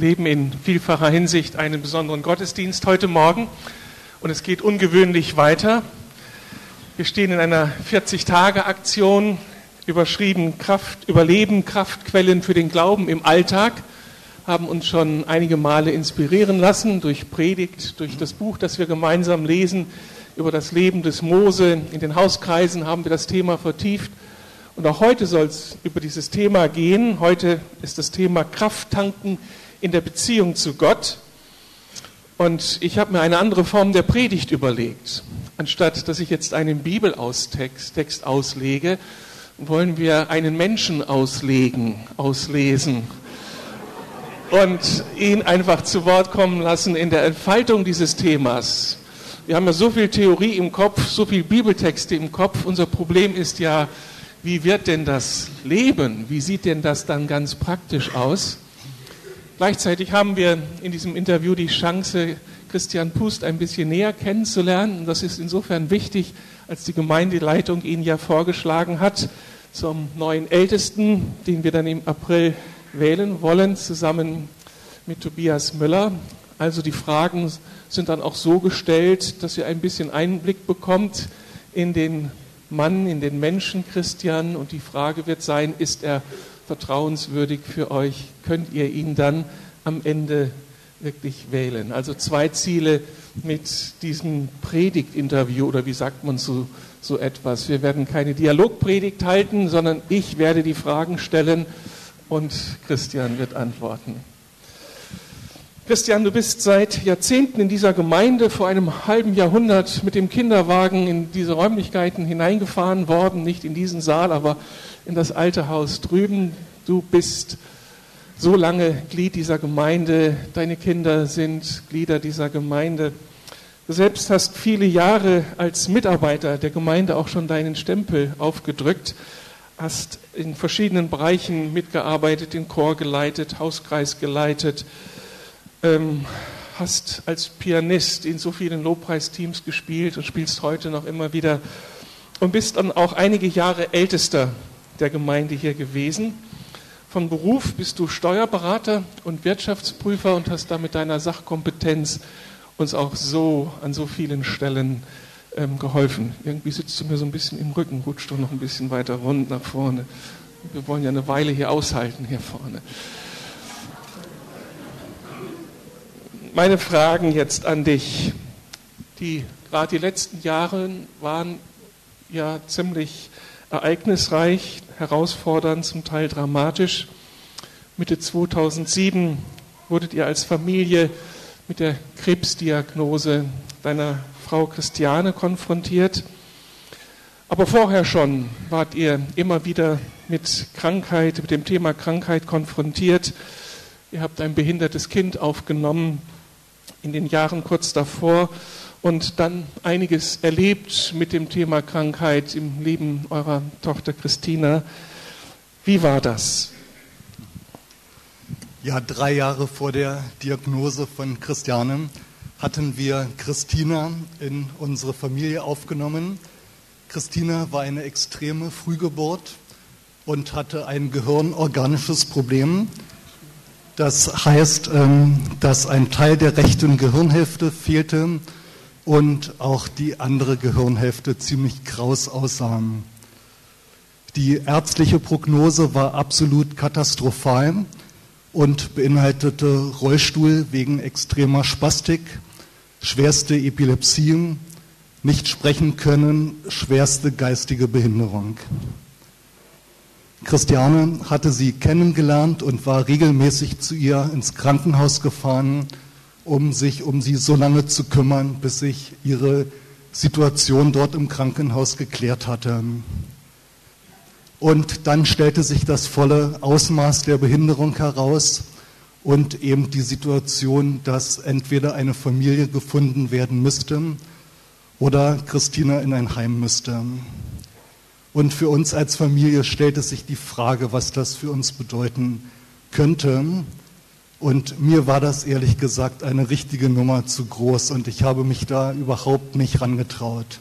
leben in vielfacher Hinsicht einen besonderen Gottesdienst heute Morgen und es geht ungewöhnlich weiter. Wir stehen in einer 40-Tage-Aktion, überschrieben Kraft, Überleben, Kraftquellen für den Glauben im Alltag, haben uns schon einige Male inspirieren lassen durch Predigt, durch das Buch, das wir gemeinsam lesen, über das Leben des Mose. In den Hauskreisen haben wir das Thema vertieft. Und auch heute soll es über dieses Thema gehen. Heute ist das Thema Kraft tanken in der Beziehung zu Gott. Und ich habe mir eine andere Form der Predigt überlegt. Anstatt dass ich jetzt einen Bibelaustext auslege, wollen wir einen Menschen auslegen, auslesen und ihn einfach zu Wort kommen lassen in der Entfaltung dieses Themas. Wir haben ja so viel Theorie im Kopf, so viel Bibeltexte im Kopf. Unser Problem ist ja, wie wird denn das Leben? Wie sieht denn das dann ganz praktisch aus? Gleichzeitig haben wir in diesem Interview die Chance, Christian Pust ein bisschen näher kennenzulernen. Und das ist insofern wichtig, als die Gemeindeleitung ihn ja vorgeschlagen hat zum neuen Ältesten, den wir dann im April wählen wollen, zusammen mit Tobias Müller. Also die Fragen sind dann auch so gestellt, dass ihr ein bisschen Einblick bekommt in den Mann, in den Menschen Christian. Und die Frage wird sein, ist er vertrauenswürdig für euch, könnt ihr ihn dann am Ende wirklich wählen. Also zwei Ziele mit diesem Predigtinterview oder wie sagt man so, so etwas. Wir werden keine Dialogpredigt halten, sondern ich werde die Fragen stellen und Christian wird antworten. Christian, du bist seit Jahrzehnten in dieser Gemeinde, vor einem halben Jahrhundert mit dem Kinderwagen in diese Räumlichkeiten hineingefahren worden, nicht in diesen Saal, aber in das alte Haus drüben. Du bist so lange Glied dieser Gemeinde, deine Kinder sind Glieder dieser Gemeinde. Du selbst hast viele Jahre als Mitarbeiter der Gemeinde auch schon deinen Stempel aufgedrückt, hast in verschiedenen Bereichen mitgearbeitet, den Chor geleitet, Hauskreis geleitet, ähm, hast als Pianist in so vielen Lobpreisteams gespielt und spielst heute noch immer wieder und bist dann auch einige Jahre ältester der Gemeinde hier gewesen. Von Beruf bist du Steuerberater und Wirtschaftsprüfer und hast damit deiner Sachkompetenz uns auch so an so vielen Stellen ähm, geholfen. Irgendwie sitzt du mir so ein bisschen im Rücken, rutscht doch noch ein bisschen weiter rund nach vorne. Wir wollen ja eine Weile hier aushalten, hier vorne. Meine Fragen jetzt an dich. Die, gerade die letzten Jahre waren ja ziemlich ereignisreich, herausfordernd, zum Teil dramatisch. Mitte 2007 wurdet ihr als Familie mit der Krebsdiagnose deiner Frau Christiane konfrontiert. Aber vorher schon wart ihr immer wieder mit Krankheit, mit dem Thema Krankheit konfrontiert. Ihr habt ein behindertes Kind aufgenommen in den Jahren kurz davor und dann einiges erlebt mit dem Thema Krankheit im Leben eurer Tochter Christina. Wie war das? Ja, drei Jahre vor der Diagnose von Christiane hatten wir Christina in unsere Familie aufgenommen. Christina war eine extreme Frühgeburt und hatte ein gehirnorganisches Problem. Das heißt, ähm, dass ein Teil der rechten Gehirnhälfte fehlte und auch die andere Gehirnhälfte ziemlich kraus aussah. Die ärztliche Prognose war absolut katastrophal und beinhaltete Rollstuhl wegen extremer Spastik, schwerste Epilepsie, nicht sprechen können, schwerste geistige Behinderung. Christiane hatte sie kennengelernt und war regelmäßig zu ihr ins Krankenhaus gefahren, um sich um sie so lange zu kümmern, bis sich ihre Situation dort im Krankenhaus geklärt hatte. Und dann stellte sich das volle Ausmaß der Behinderung heraus und eben die Situation, dass entweder eine Familie gefunden werden müsste oder Christina in ein Heim müsste. Und für uns als Familie stellte sich die Frage, was das für uns bedeuten könnte. Und mir war das ehrlich gesagt eine richtige Nummer zu groß und ich habe mich da überhaupt nicht rangetraut.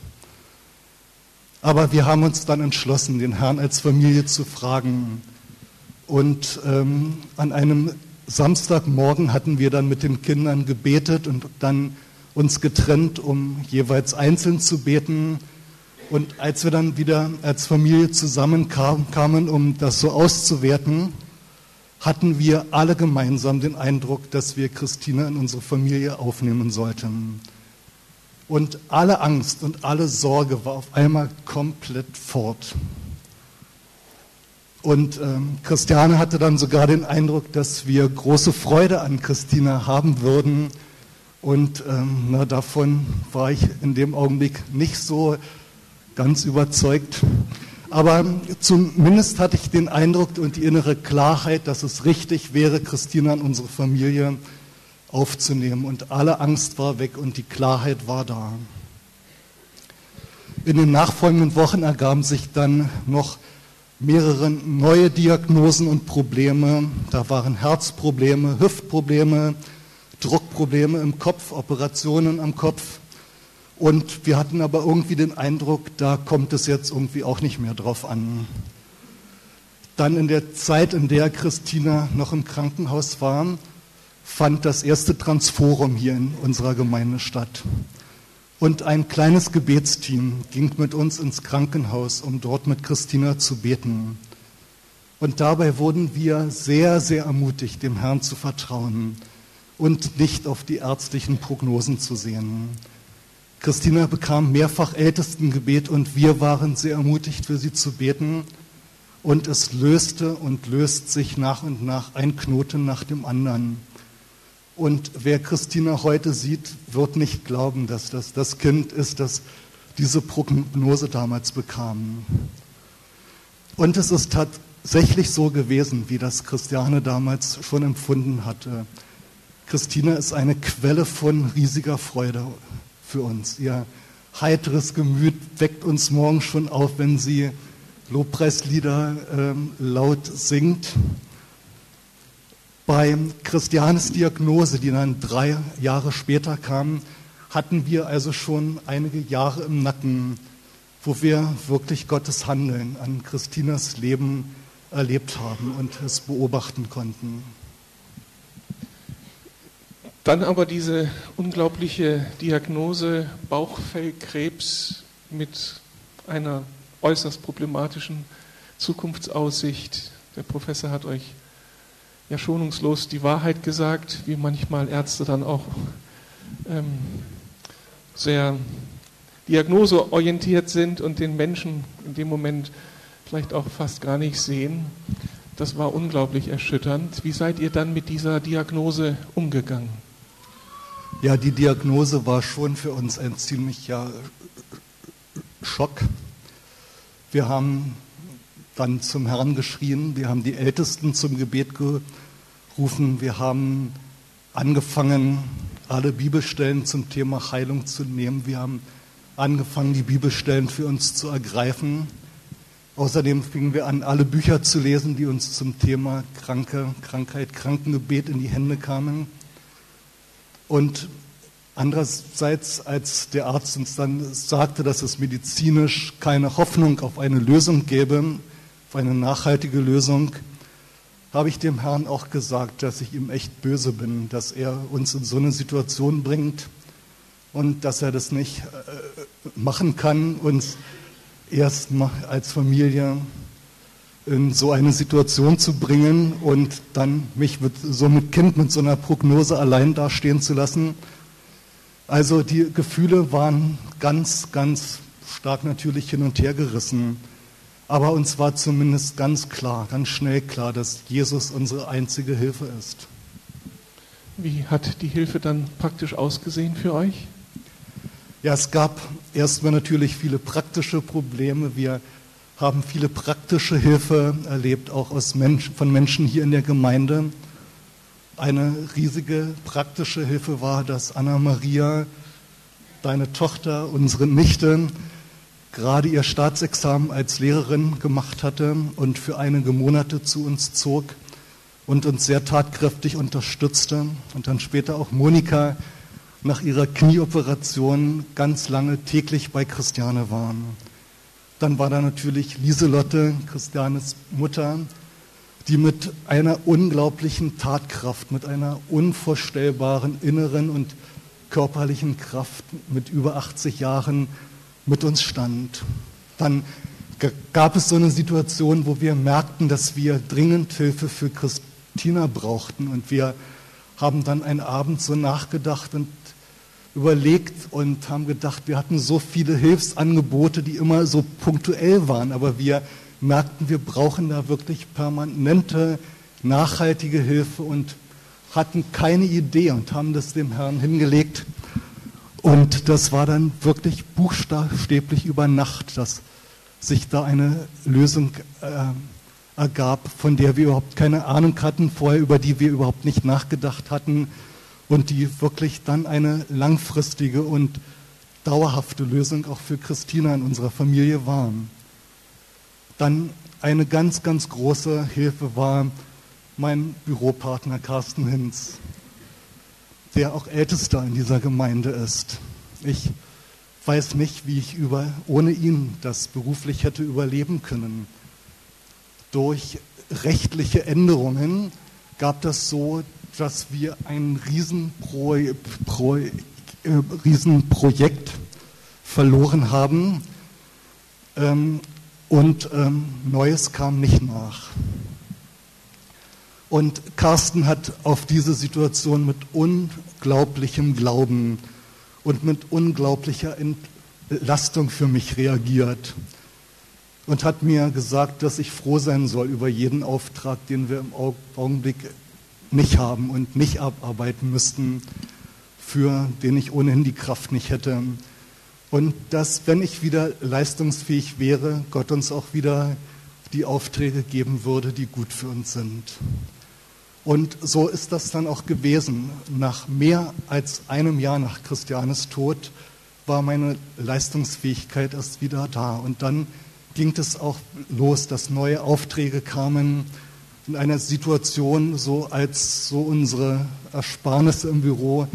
Aber wir haben uns dann entschlossen, den Herrn als Familie zu fragen. Und ähm, an einem Samstagmorgen hatten wir dann mit den Kindern gebetet und dann uns getrennt, um jeweils einzeln zu beten. Und als wir dann wieder als Familie zusammenkamen, um das so auszuwerten, hatten wir alle gemeinsam den Eindruck, dass wir Christina in unsere Familie aufnehmen sollten. Und alle Angst und alle Sorge war auf einmal komplett fort. Und ähm, Christiane hatte dann sogar den Eindruck, dass wir große Freude an Christina haben würden. Und ähm, na, davon war ich in dem Augenblick nicht so ganz überzeugt. Aber zumindest hatte ich den Eindruck und die innere Klarheit, dass es richtig wäre, Christina in unsere Familie aufzunehmen. Und alle Angst war weg und die Klarheit war da. In den nachfolgenden Wochen ergaben sich dann noch mehrere neue Diagnosen und Probleme. Da waren Herzprobleme, Hüftprobleme, Druckprobleme im Kopf, Operationen am Kopf. Und wir hatten aber irgendwie den Eindruck, da kommt es jetzt irgendwie auch nicht mehr drauf an. Dann in der Zeit, in der Christina noch im Krankenhaus war, fand das erste Transforum hier in unserer Gemeinde statt. Und ein kleines Gebetsteam ging mit uns ins Krankenhaus, um dort mit Christina zu beten. Und dabei wurden wir sehr, sehr ermutigt, dem Herrn zu vertrauen und nicht auf die ärztlichen Prognosen zu sehen. Christina bekam mehrfach Ältestengebet und wir waren sehr ermutigt, für sie zu beten. Und es löste und löst sich nach und nach ein Knoten nach dem anderen. Und wer Christina heute sieht, wird nicht glauben, dass das das Kind ist, das diese Prognose damals bekam. Und es ist tatsächlich so gewesen, wie das Christiane damals schon empfunden hatte. Christina ist eine Quelle von riesiger Freude für uns. Ihr heiteres Gemüt weckt uns morgen schon auf, wenn sie Lobpreislieder ähm, laut singt. Bei Christianes Diagnose, die dann drei Jahre später kam, hatten wir also schon einige Jahre im Nacken, wo wir wirklich Gottes Handeln an Christinas Leben erlebt haben und es beobachten konnten. Dann aber diese unglaubliche Diagnose Bauchfellkrebs mit einer äußerst problematischen Zukunftsaussicht. Der Professor hat euch ja schonungslos die Wahrheit gesagt, wie manchmal Ärzte dann auch ähm, sehr diagnoseorientiert sind und den Menschen in dem Moment vielleicht auch fast gar nicht sehen. Das war unglaublich erschütternd. Wie seid ihr dann mit dieser Diagnose umgegangen? Ja, die Diagnose war schon für uns ein ziemlicher Schock. Wir haben dann zum Herrn geschrien, wir haben die Ältesten zum Gebet gerufen, wir haben angefangen, alle Bibelstellen zum Thema Heilung zu nehmen, wir haben angefangen, die Bibelstellen für uns zu ergreifen. Außerdem fingen wir an, alle Bücher zu lesen, die uns zum Thema Kranke, Krankheit, Krankengebet in die Hände kamen. Und andererseits, als der Arzt uns dann sagte, dass es medizinisch keine Hoffnung auf eine Lösung gäbe, auf eine nachhaltige Lösung, habe ich dem Herrn auch gesagt, dass ich ihm echt böse bin, dass er uns in so eine Situation bringt und dass er das nicht äh, machen kann, uns erst als Familie in so eine Situation zu bringen und dann mich mit, so mit Kind mit so einer Prognose allein dastehen zu lassen. Also die Gefühle waren ganz, ganz stark natürlich hin und her gerissen. Aber uns war zumindest ganz klar, ganz schnell klar, dass Jesus unsere einzige Hilfe ist. Wie hat die Hilfe dann praktisch ausgesehen für euch? Ja, es gab erstmal natürlich viele praktische Probleme. Wir haben viele praktische Hilfe erlebt, auch Mensch, von Menschen hier in der Gemeinde. Eine riesige praktische Hilfe war, dass Anna Maria, deine Tochter, unsere Nichte, gerade ihr Staatsexamen als Lehrerin gemacht hatte und für einige Monate zu uns zog und uns sehr tatkräftig unterstützte. Und dann später auch Monika nach ihrer Knieoperation ganz lange täglich bei Christiane waren. Dann war da natürlich Lieselotte, Christianes Mutter, die mit einer unglaublichen Tatkraft, mit einer unvorstellbaren inneren und körperlichen Kraft mit über 80 Jahren mit uns stand. Dann gab es so eine Situation, wo wir merkten, dass wir dringend Hilfe für Christina brauchten und wir haben dann einen Abend so nachgedacht und überlegt und haben gedacht, wir hatten so viele Hilfsangebote, die immer so punktuell waren, aber wir merkten, wir brauchen da wirklich permanente, nachhaltige Hilfe und hatten keine Idee und haben das dem Herrn hingelegt. Und das war dann wirklich buchstäblich über Nacht, dass sich da eine Lösung äh, ergab, von der wir überhaupt keine Ahnung hatten, vorher über die wir überhaupt nicht nachgedacht hatten und die wirklich dann eine langfristige und dauerhafte Lösung auch für Christina in unserer Familie waren. Dann eine ganz, ganz große Hilfe war mein Büropartner Carsten Hinz, der auch Ältester in dieser Gemeinde ist. Ich weiß nicht, wie ich über, ohne ihn das beruflich hätte überleben können. Durch rechtliche Änderungen gab das so, dass wir ein Riesenpro, Pro, äh, Riesenprojekt verloren haben. Ähm, und ähm, Neues kam nicht nach. Und Carsten hat auf diese Situation mit unglaublichem Glauben und mit unglaublicher Entlastung für mich reagiert und hat mir gesagt, dass ich froh sein soll über jeden Auftrag, den wir im Augenblick nicht haben und nicht abarbeiten müssten, für den ich ohnehin die Kraft nicht hätte. Und dass, wenn ich wieder leistungsfähig wäre, Gott uns auch wieder die Aufträge geben würde, die gut für uns sind. Und so ist das dann auch gewesen. Nach mehr als einem Jahr nach Christianes Tod war meine Leistungsfähigkeit erst wieder da. Und dann ging es auch los, dass neue Aufträge kamen in einer Situation, so als so unsere Ersparnisse im Büro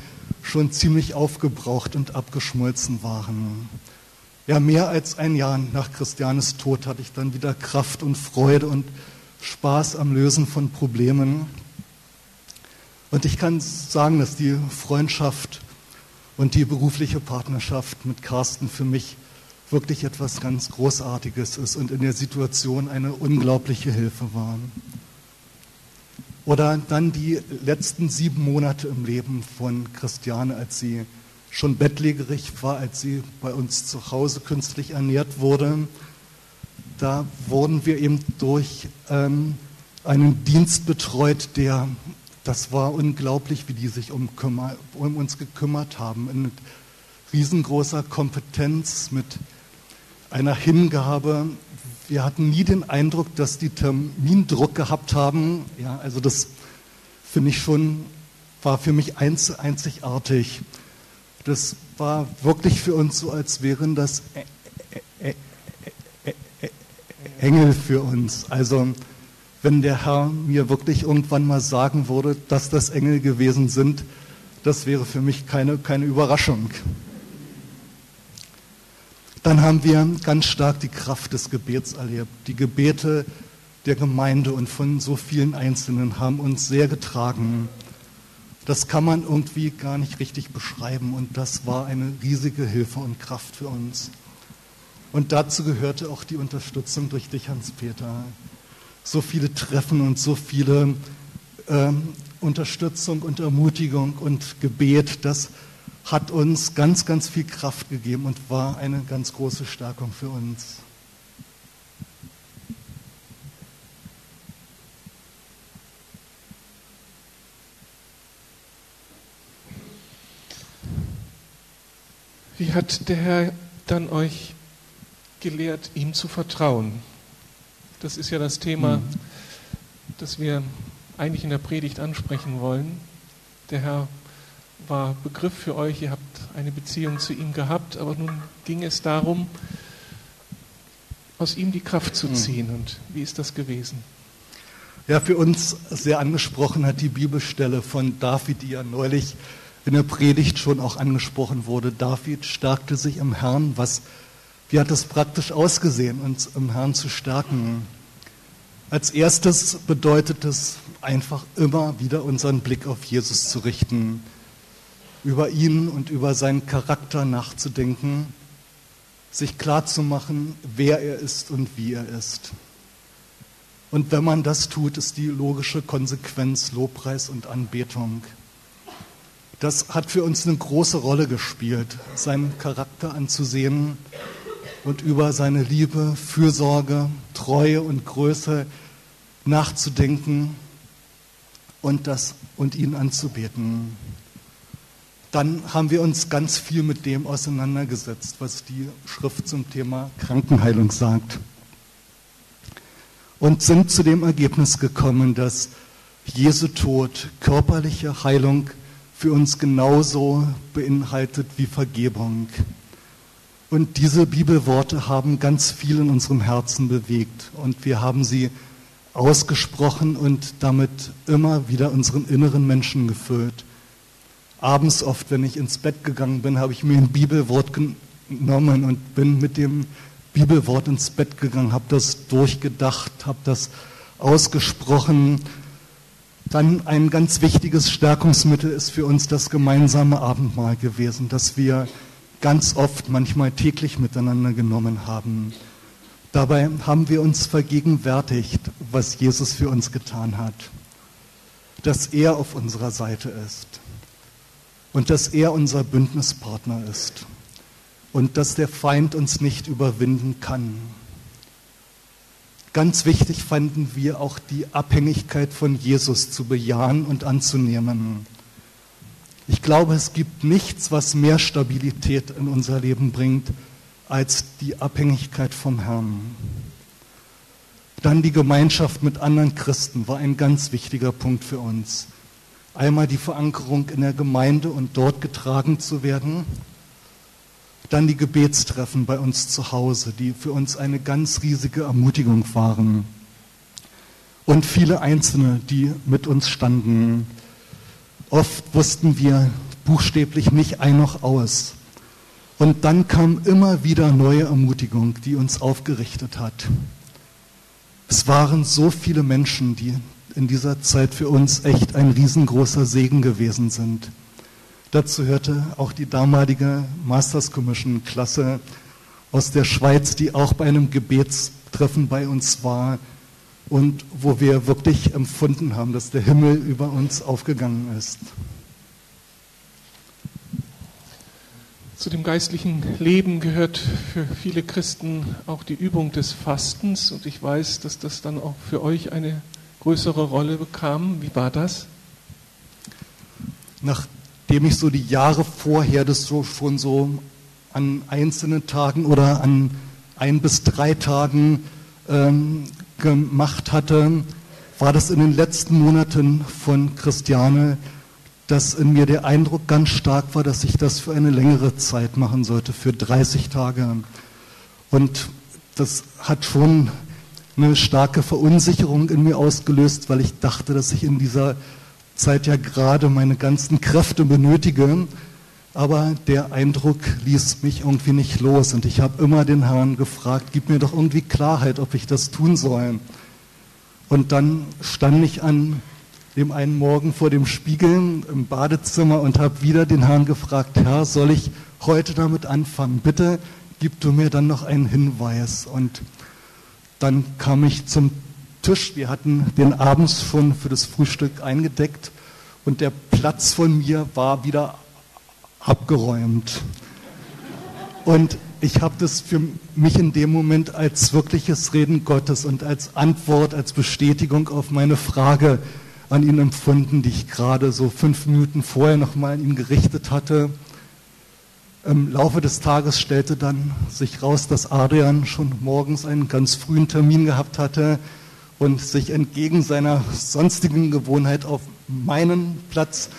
schon ziemlich aufgebraucht und abgeschmolzen waren. Ja, mehr als ein Jahr nach Christianes Tod hatte ich dann wieder Kraft und Freude und Spaß am Lösen von Problemen. Und ich kann sagen, dass die Freundschaft und die berufliche Partnerschaft mit Carsten für mich wirklich etwas ganz Großartiges ist und in der Situation eine unglaubliche Hilfe war. Oder dann die letzten sieben Monate im Leben von Christiane, als sie schon bettlägerig war, als sie bei uns zu Hause künstlich ernährt wurde. Da wurden wir eben durch ähm, einen Dienst betreut, der, das war unglaublich, wie die sich um, um uns gekümmert haben. Mit riesengroßer Kompetenz, mit einer Hingabe, wir hatten nie den Eindruck, dass die Termindruck gehabt haben. Ja, also das finde ich schon, war für mich einzigartig. Das war wirklich für uns so, als wären das Engel für uns. Also wenn der Herr mir wirklich irgendwann mal sagen würde, dass das Engel gewesen sind, das wäre für mich keine, keine Überraschung. Dann haben wir ganz stark die Kraft des Gebets erlebt. Die Gebete der Gemeinde und von so vielen Einzelnen haben uns sehr getragen. Das kann man irgendwie gar nicht richtig beschreiben und das war eine riesige Hilfe und Kraft für uns. Und dazu gehörte auch die Unterstützung durch dich, Hans-Peter. So viele Treffen und so viele ähm, Unterstützung und Ermutigung und Gebet, das hat uns ganz, ganz viel Kraft gegeben und war eine ganz große Stärkung für uns. Wie hat der Herr dann euch gelehrt, ihm zu vertrauen? Das ist ja das Thema, mhm. das wir eigentlich in der Predigt ansprechen wollen. Der Herr war Begriff für euch, ihr habt eine Beziehung zu ihm gehabt, aber nun ging es darum, aus ihm die Kraft zu hm. ziehen. Und wie ist das gewesen? Ja, für uns sehr angesprochen hat die Bibelstelle von David, die ja neulich in der Predigt schon auch angesprochen wurde. David stärkte sich im Herrn. Was, wie hat das praktisch ausgesehen, uns im Herrn zu stärken? Als erstes bedeutet es einfach immer wieder unseren Blick auf Jesus zu richten, über ihn und über seinen Charakter nachzudenken, sich klarzumachen, wer er ist und wie er ist. Und wenn man das tut, ist die logische Konsequenz Lobpreis und Anbetung. Das hat für uns eine große Rolle gespielt, seinen Charakter anzusehen und über seine Liebe, Fürsorge, Treue und Größe nachzudenken und, das, und ihn anzubeten. Dann haben wir uns ganz viel mit dem auseinandergesetzt, was die Schrift zum Thema Krankenheilung sagt. Und sind zu dem Ergebnis gekommen, dass Jesu Tod körperliche Heilung für uns genauso beinhaltet wie Vergebung. Und diese Bibelworte haben ganz viel in unserem Herzen bewegt und wir haben sie ausgesprochen und damit immer wieder unseren inneren Menschen gefüllt. Abends oft, wenn ich ins Bett gegangen bin, habe ich mir ein Bibelwort genommen und bin mit dem Bibelwort ins Bett gegangen, habe das durchgedacht, habe das ausgesprochen. Dann ein ganz wichtiges Stärkungsmittel ist für uns das gemeinsame Abendmahl gewesen, das wir ganz oft, manchmal täglich miteinander genommen haben. Dabei haben wir uns vergegenwärtigt, was Jesus für uns getan hat, dass er auf unserer Seite ist und dass er unser Bündnispartner ist und dass der Feind uns nicht überwinden kann. Ganz wichtig fanden wir auch die Abhängigkeit von Jesus zu bejahen und anzunehmen. Ich glaube, es gibt nichts, was mehr Stabilität in unser Leben bringt, als die Abhängigkeit vom Herrn. Dann die Gemeinschaft mit anderen Christen war ein ganz wichtiger Punkt für uns. Einmal die Verankerung in der Gemeinde und dort getragen zu werden. Dann die Gebetstreffen bei uns zu Hause, die für uns eine ganz riesige Ermutigung waren. Und viele Einzelne, die mit uns standen. Oft wussten wir buchstäblich nicht ein noch aus. Und dann kam immer wieder neue Ermutigung, die uns aufgerichtet hat. Es waren so viele Menschen, die in dieser Zeit für uns echt ein riesengroßer Segen gewesen sind. Dazu hörte auch die damalige Masters Commission Klasse aus der Schweiz, die auch bei einem Gebetstreffen bei uns war und wo wir wirklich empfunden haben, dass der Himmel über uns aufgegangen ist. Zu dem geistlichen Leben gehört für viele Christen auch die Übung des Fastens und ich weiß, dass das dann auch für euch eine größere Rolle bekam. Wie war das? Nachdem ich so die Jahre vorher das so schon so an einzelnen Tagen oder an ein bis drei Tagen ähm, gemacht hatte, war das in den letzten Monaten von Christiane dass in mir der Eindruck ganz stark war, dass ich das für eine längere Zeit machen sollte, für 30 Tage. Und das hat schon eine starke Verunsicherung in mir ausgelöst, weil ich dachte, dass ich in dieser Zeit ja gerade meine ganzen Kräfte benötige. Aber der Eindruck ließ mich irgendwie nicht los. Und ich habe immer den Herrn gefragt, gib mir doch irgendwie Klarheit, ob ich das tun soll. Und dann stand ich an dem einen Morgen vor dem Spiegel im Badezimmer und habe wieder den Herrn gefragt, Herr, soll ich heute damit anfangen? Bitte gib du mir dann noch einen Hinweis. Und dann kam ich zum Tisch. Wir hatten den abends schon für das Frühstück eingedeckt und der Platz von mir war wieder abgeräumt. Und ich habe das für mich in dem Moment als wirkliches Reden Gottes und als Antwort, als Bestätigung auf meine Frage an ihn empfunden, die ich gerade so fünf Minuten vorher nochmal an ihn gerichtet hatte. Im Laufe des Tages stellte dann sich raus, dass Adrian schon morgens einen ganz frühen Termin gehabt hatte und sich entgegen seiner sonstigen Gewohnheit auf meinen Platz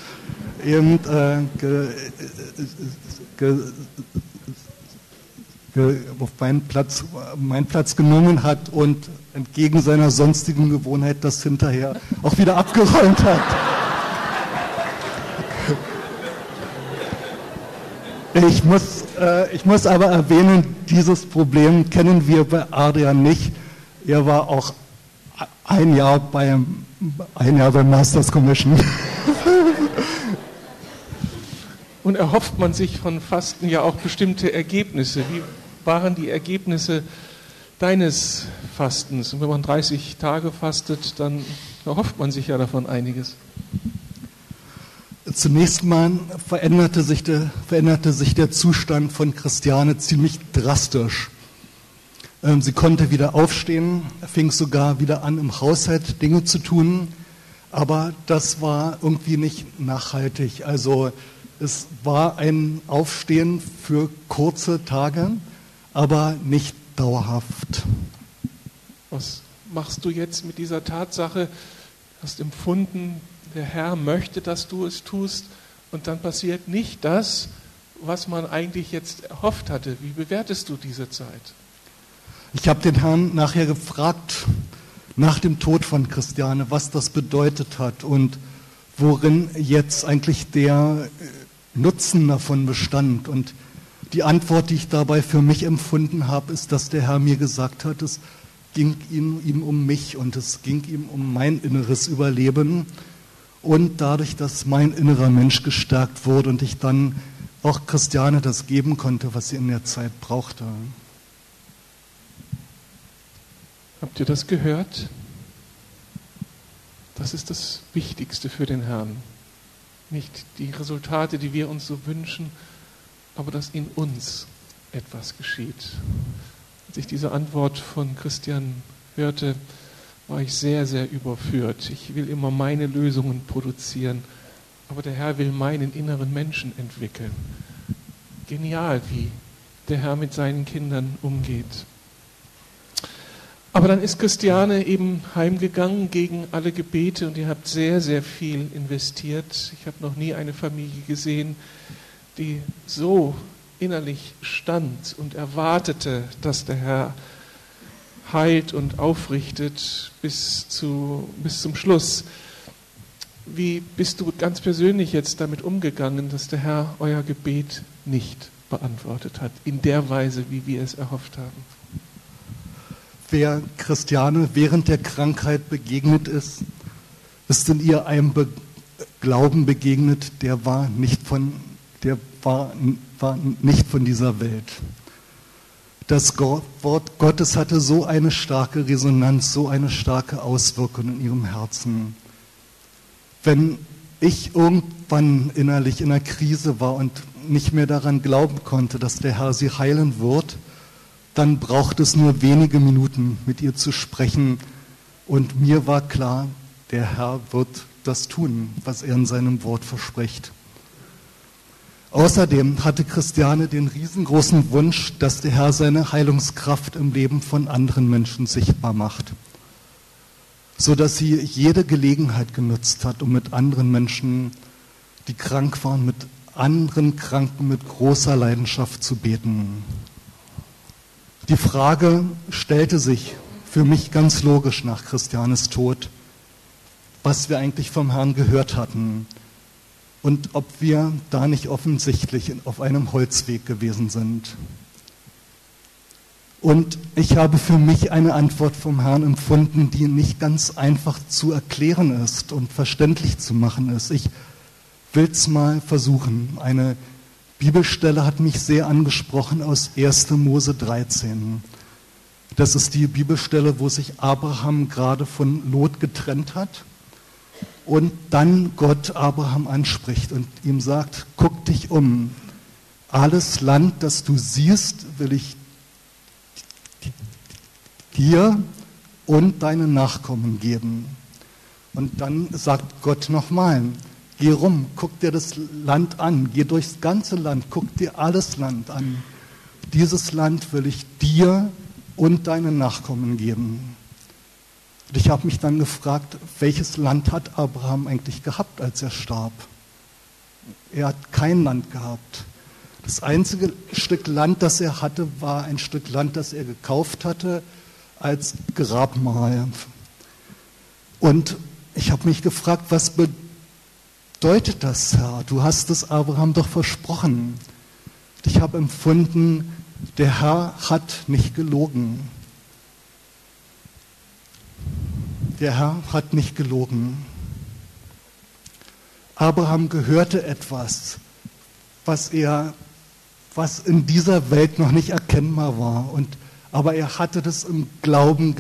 eben äh, ge, ge, ge, auf meinen Platz, meinen Platz genommen hat und entgegen seiner sonstigen Gewohnheit das hinterher auch wieder abgeräumt hat. Ich muss, äh, ich muss aber erwähnen, dieses Problem kennen wir bei Adrian nicht. Er war auch Ein Jahr beim, ein Jahr beim Masters Commission. Und erhofft man sich von Fasten ja auch bestimmte Ergebnisse. Wie waren die Ergebnisse deines Fastens? Und wenn man 30 Tage fastet, dann erhofft man sich ja davon einiges. Zunächst mal veränderte sich, der, veränderte sich der Zustand von Christiane ziemlich drastisch. Ähm, sie konnte wieder aufstehen, fing sogar wieder an, im Haushalt Dinge zu tun, aber das war irgendwie nicht nachhaltig. Also es war ein Aufstehen für kurze Tage, aber nicht dauerhaft. Was machst du jetzt mit dieser Tatsache? Hast empfunden, der Herr möchte, dass du es tust und dann passiert nicht das, was man eigentlich jetzt erhofft hatte. Wie bewertest du diese Zeit? Ich habe den Herrn nachher gefragt, nach dem Tod von Christiane, was das bedeutet hat und worin jetzt eigentlich der äh, Nutzen davon bestand. Und die Antwort, die ich dabei für mich empfunden habe, ist, dass der Herr mir gesagt hat, es ging ihm, ihm um mich und es ging ihm um mein inneres Überleben und dadurch, dass mein innerer Mensch gestärkt wurde und ich dann auch Christiane das geben konnte, was sie in der Zeit brauchte. Habt ihr das gehört? Das ist das Wichtigste für den Herrn. Nicht die Resultate, die wir uns so wünschen, aber dass in uns etwas geschieht. Als ich diese Antwort von Christian hörte, war ich sehr, sehr überführt. Ich will immer meine Lösungen produzieren, aber der Herr will meinen inneren Menschen entwickeln. Genial, wie der Herr mit seinen Kindern umgeht. Aber dann ist Christiane eben heimgegangen gegen alle Gebete und ihr habt sehr, sehr viel investiert. Ich habe noch nie eine Familie gesehen, die so innerlich stand und erwartete, dass der Herr heilt und aufrichtet bis, zu, bis zum Schluss. Wie bist du ganz persönlich jetzt damit umgegangen, dass der Herr euer Gebet nicht beantwortet hat, in der Weise, wie wir es erhofft haben? Wer Christiane während der Krankheit begegnet ist, ist in ihr einem Be Glauben begegnet, der war nicht von, der war, war nicht von dieser Welt. Das Wort Gottes hatte so eine starke Resonanz, so eine starke Auswirkung in ihrem Herzen. Wenn ich irgendwann innerlich in einer Krise war und nicht mehr daran glauben konnte, dass der Herr sie heilen wird, dann braucht es nur wenige Minuten mit ihr zu sprechen. Und mir war klar, der Herr wird das tun, was er in seinem Wort verspricht. Außerdem hatte Christiane den riesengroßen Wunsch, dass der Herr seine Heilungskraft im Leben von anderen Menschen sichtbar macht, so dass sie jede Gelegenheit genutzt hat, um mit anderen Menschen, die krank waren, mit anderen Kranken mit großer Leidenschaft zu beten. Die Frage stellte sich für mich ganz logisch nach Christianes Tod, was wir eigentlich vom Herrn gehört hatten und ob wir da nicht offensichtlich auf einem Holzweg gewesen sind. Und ich habe für mich eine Antwort vom Herrn empfunden, die nicht ganz einfach zu erklären ist und verständlich zu machen ist. Ich will es mal versuchen. Eine Bibelstelle hat mich sehr angesprochen aus 1. Mose 13. Das ist die Bibelstelle, wo sich Abraham gerade von Lot getrennt hat und dann Gott Abraham anspricht und ihm sagt, guck dich um. Alles Land, das du siehst, will ich dir und deinen Nachkommen geben. Und dann sagt Gott nochmal, geh rum, guck dir das Land an, geh durchs ganze Land, guck dir alles Land an. Dieses Land will ich dir und deinen Nachkommen geben. Und ich habe mich dann gefragt, welches Land hat Abraham eigentlich gehabt, als er starb? Er hat kein Land gehabt. Das einzige Stück Land, das er hatte, war ein Stück Land, das er gekauft hatte als Grabmal. Und ich habe mich gefragt, was bedeutet das, Herr? Du hast es Abraham doch versprochen. Ich habe empfunden, der Herr hat nicht gelogen. Der Herr hat nicht gelogen. Abraham gehörte etwas, was er, was in dieser Welt noch nicht erkennbar war. Und, aber er hatte das im Glauben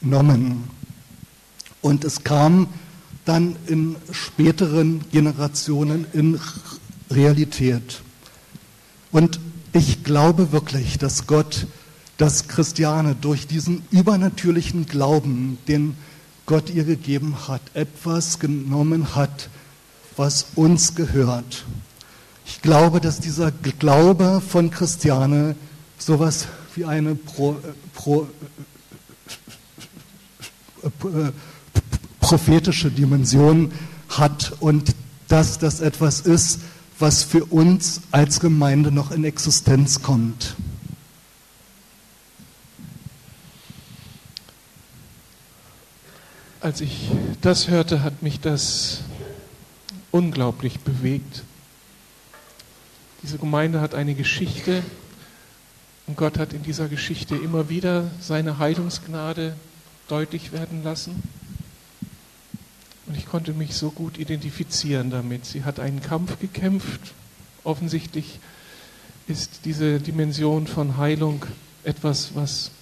genommen. Und es kam dann in späteren Generationen in Realität. Und ich glaube wirklich, dass Gott, dass Christiane durch diesen übernatürlichen Glauben, den Gott ihr gegeben hat, etwas genommen hat, was uns gehört. Ich glaube, dass dieser Glaube von Christiane sowas wie eine Pro, Pro, prophetische Dimension hat und dass das etwas ist, was für uns als Gemeinde noch in Existenz kommt. Als ich das hörte, hat mich das unglaublich bewegt. Diese Gemeinde hat eine Geschichte und Gott hat in dieser Geschichte immer wieder seine Heilungsgnade deutlich werden lassen. Und ich konnte mich so gut identifizieren damit. Sie hat einen Kampf gekämpft. Offensichtlich ist diese Dimension von Heilung etwas, was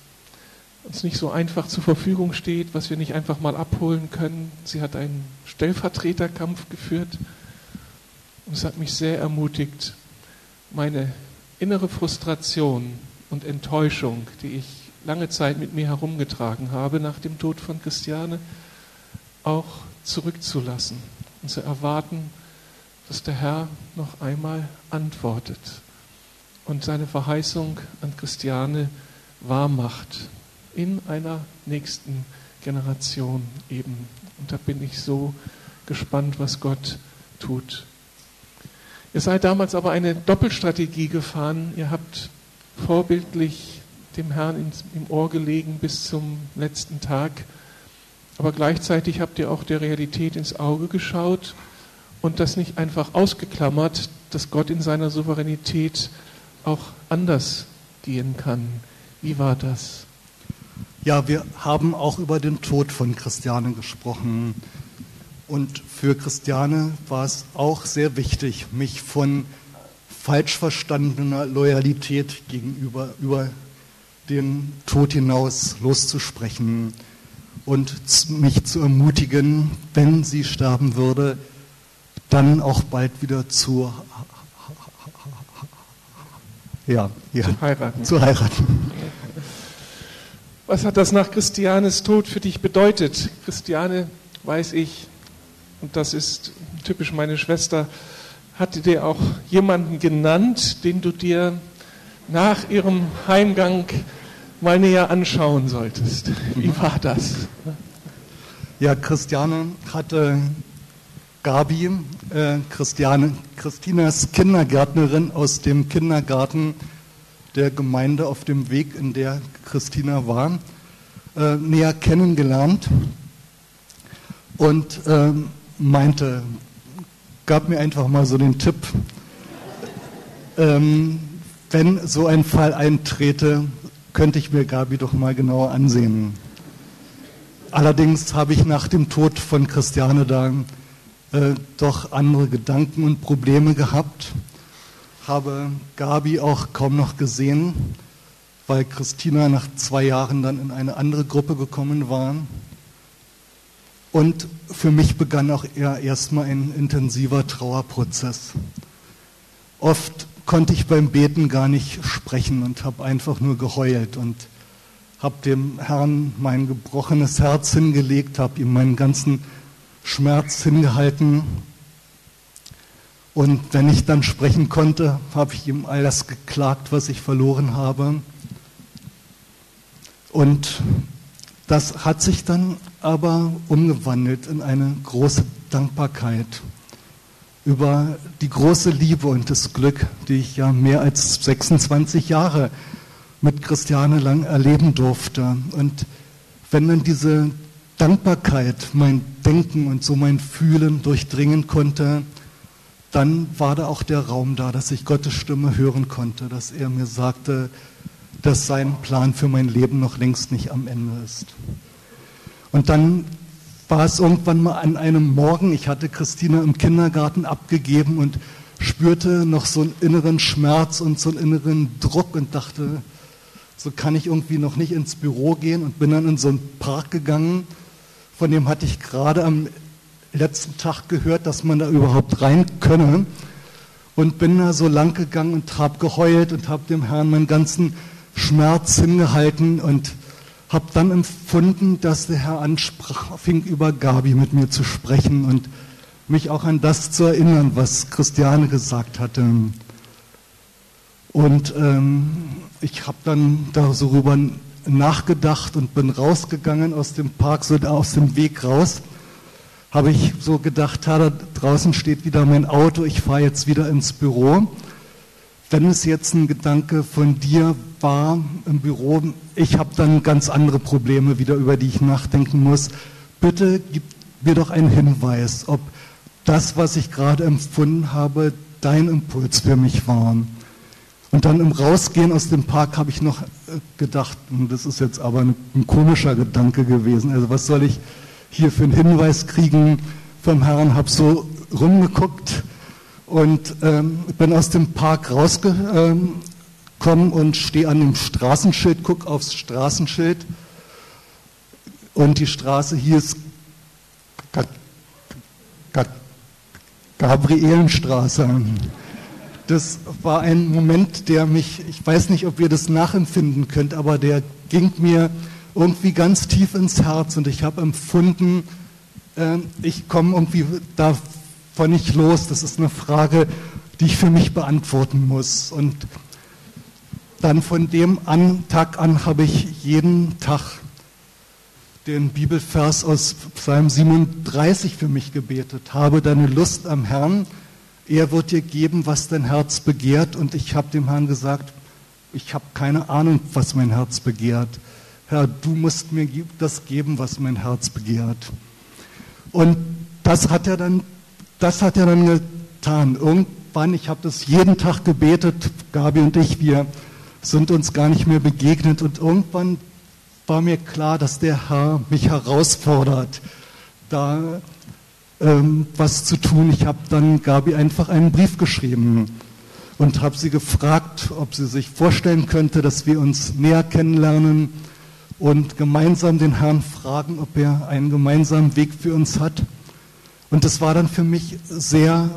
uns nicht so einfach zur Verfügung steht, was wir nicht einfach mal abholen können. Sie hat einen Stellvertreterkampf geführt und es hat mich sehr ermutigt, meine innere Frustration und Enttäuschung, die ich lange Zeit mit mir herumgetragen habe nach dem Tod von Christiane, auch zurückzulassen und zu erwarten, dass der Herr noch einmal antwortet und seine Verheißung an Christiane wahrmacht in einer nächsten Generation eben. Und da bin ich so gespannt, was Gott tut. Ihr seid damals aber eine Doppelstrategie gefahren. Ihr habt vorbildlich dem Herrn im Ohr gelegen bis zum letzten Tag. Aber gleichzeitig habt ihr auch der Realität ins Auge geschaut und das nicht einfach ausgeklammert, dass Gott in seiner Souveränität auch anders gehen kann. Wie war das? Ja, wir haben auch über den Tod von Christiane gesprochen. Und für Christiane war es auch sehr wichtig, mich von falsch verstandener Loyalität gegenüber über den Tod hinaus loszusprechen und mich zu ermutigen, wenn sie sterben würde, dann auch bald wieder zu, ja, ja, zu heiraten. Zu heiraten. Was hat das nach Christianes Tod für dich bedeutet? Christiane, weiß ich, und das ist typisch meine Schwester, hatte dir auch jemanden genannt, den du dir nach ihrem Heimgang mal näher anschauen solltest. Wie mhm. war das? Ja, Christiane hatte Gabi, äh, Christiane, Christinas Kindergärtnerin aus dem Kindergarten der Gemeinde auf dem Weg, in der Christina war, äh, näher kennengelernt und äh, meinte, gab mir einfach mal so den Tipp, ähm, wenn so ein Fall eintrete, könnte ich mir Gabi doch mal genauer ansehen. Allerdings habe ich nach dem Tod von Christiane da äh, doch andere Gedanken und Probleme gehabt, habe Gabi auch kaum noch gesehen, weil Christina nach zwei Jahren dann in eine andere Gruppe gekommen war. Und für mich begann auch eher erstmal ein intensiver Trauerprozess. Oft konnte ich beim Beten gar nicht sprechen und habe einfach nur geheult und habe dem Herrn mein gebrochenes Herz hingelegt, habe ihm meinen ganzen Schmerz hingehalten. Und wenn ich dann sprechen konnte, habe ich ihm all das geklagt, was ich verloren habe. Und das hat sich dann aber umgewandelt in eine große Dankbarkeit über die große Liebe und das Glück, die ich ja mehr als 26 Jahre mit Christiane lang erleben durfte. Und wenn dann diese Dankbarkeit mein Denken und so mein Fühlen durchdringen konnte, dann war da auch der Raum da, dass ich Gottes Stimme hören konnte, dass er mir sagte, dass sein Plan für mein Leben noch längst nicht am Ende ist. Und dann war es irgendwann mal an einem Morgen, ich hatte Christina im Kindergarten abgegeben und spürte noch so einen inneren Schmerz und so einen inneren Druck und dachte, so kann ich irgendwie noch nicht ins Büro gehen und bin dann in so einen Park gegangen. Von dem hatte ich gerade am letzten Tag gehört, dass man da überhaupt rein könne. Und bin da so lang gegangen und habe geheult und habe dem Herrn meinen ganzen Schmerz hingehalten und habe dann empfunden, dass der Herr ansprach, fing über Gabi mit mir zu sprechen und mich auch an das zu erinnern, was Christiane gesagt hatte. Und ähm, ich habe dann darüber nachgedacht und bin rausgegangen aus dem Park, so aus dem Weg raus. Habe ich so gedacht, da draußen steht wieder mein Auto, ich fahre jetzt wieder ins Büro. Wenn es jetzt ein Gedanke von dir war im Büro, ich habe dann ganz andere Probleme wieder, über die ich nachdenken muss. Bitte gib mir doch einen Hinweis, ob das, was ich gerade empfunden habe, dein Impuls für mich war. Und dann im Rausgehen aus dem Park habe ich noch äh, gedacht, und das ist jetzt aber ein, komischer Gedanke gewesen, also was soll ich hier für einen Hinweis kriegen. Vom Herrn, habe so rumgeguckt und ähm, bin aus dem Park rausgekommen und stehe an dem Straßenschild, gucke aufs Straßenschild. Und die Straße hier ist Gabrielenstraße. Das war ein Moment, der mich, ich weiß nicht, ob ihr das nachempfinden könnt, aber der ging mir irgendwie ganz tief ins Herz und ich habe empfunden, äh, ich komme irgendwie davon nicht los. Das ist eine Frage, die ich für mich beantworten muss. Und dann von dem an, Tag an habe ich jeden Tag den Bibelvers aus Psalm 37 für mich gebetet. Habe deine Lust am Herrn er wird dir geben, was dein Herz begehrt. Und ich habe dem Herrn gesagt, ich habe keine Ahnung, was mein Herz begehrt. Herr, du musst mir das geben, was mein Herz begehrt. Und das hat er dann, das hat er dann getan. Irgendwann, ich habe das jeden Tag gebetet, Gabi und ich, wir sind uns gar nicht mehr begegnet. Und irgendwann war mir klar, dass der Herr mich herausfordert, da ähm, was zu tun. Ich habe dann Gabi einfach einen Brief geschrieben und habe sie gefragt, ob sie sich vorstellen könnte, dass wir uns näher kennenlernen und gemeinsam den Herrn fragen, ob er einen gemeinsamen Weg für uns hat. Und das war dann für mich sehr,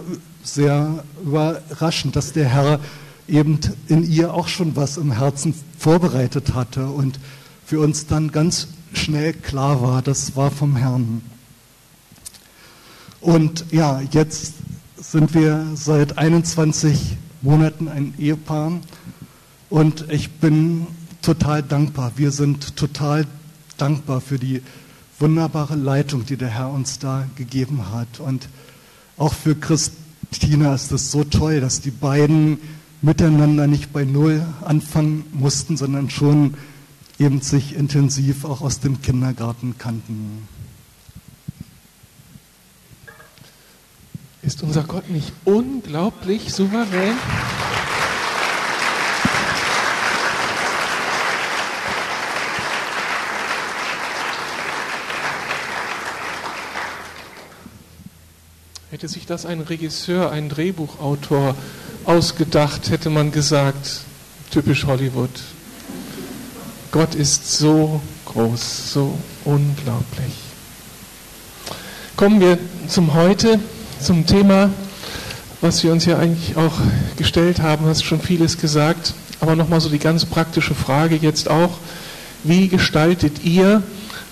sehr überraschend, dass der Herr eben in ihr auch schon was im Herzen vorbereitet hatte und für uns dann ganz schnell klar war, das war vom Herrn. Und ja, jetzt sind wir seit 21 Monaten ein Ehepaar und ich bin total dankbar. Wir sind total dankbar für die wunderbare Leitung, die der Herr uns da gegeben hat. Und auch für Christina ist es so toll, dass die beiden miteinander nicht bei Null anfangen mussten, sondern schon eben sich intensiv auch aus dem Kindergarten kannten. Ist unser Gott nicht unglaublich souverän? Hätte sich das ein Regisseur, ein Drehbuchautor ausgedacht, hätte man gesagt, typisch Hollywood. Gott ist so groß, so unglaublich. Kommen wir zum Heute zum Thema, was wir uns ja eigentlich auch gestellt haben, hast schon vieles gesagt, aber nochmal so die ganz praktische Frage jetzt auch, wie gestaltet ihr